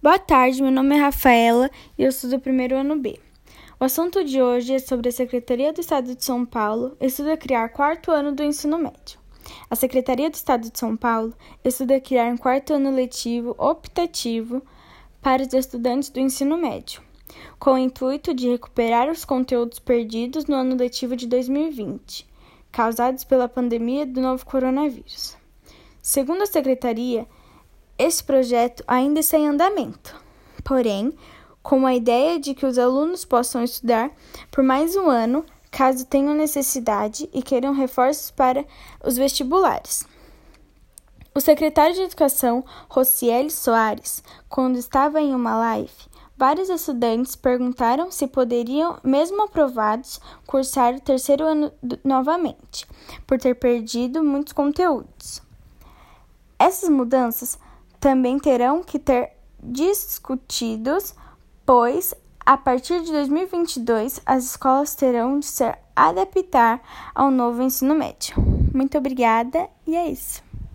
Boa tarde, meu nome é Rafaela e eu sou do primeiro ano B. O assunto de hoje é sobre a Secretaria do Estado de São Paulo estuda criar quarto ano do ensino médio. A Secretaria do Estado de São Paulo estuda criar um quarto ano letivo optativo para os estudantes do ensino médio, com o intuito de recuperar os conteúdos perdidos no ano letivo de 2020, causados pela pandemia do novo coronavírus. Segundo a secretaria, esse projeto ainda está em andamento, porém, com a ideia de que os alunos possam estudar por mais um ano caso tenham necessidade e queiram reforços para os vestibulares. O secretário de Educação, Rocieli Soares, quando estava em uma live, vários estudantes perguntaram se poderiam, mesmo aprovados, cursar o terceiro ano novamente, por ter perdido muitos conteúdos. Essas mudanças também terão que ter discutidos, pois a partir de 2022 as escolas terão de se adaptar ao novo ensino médio. Muito obrigada e é isso.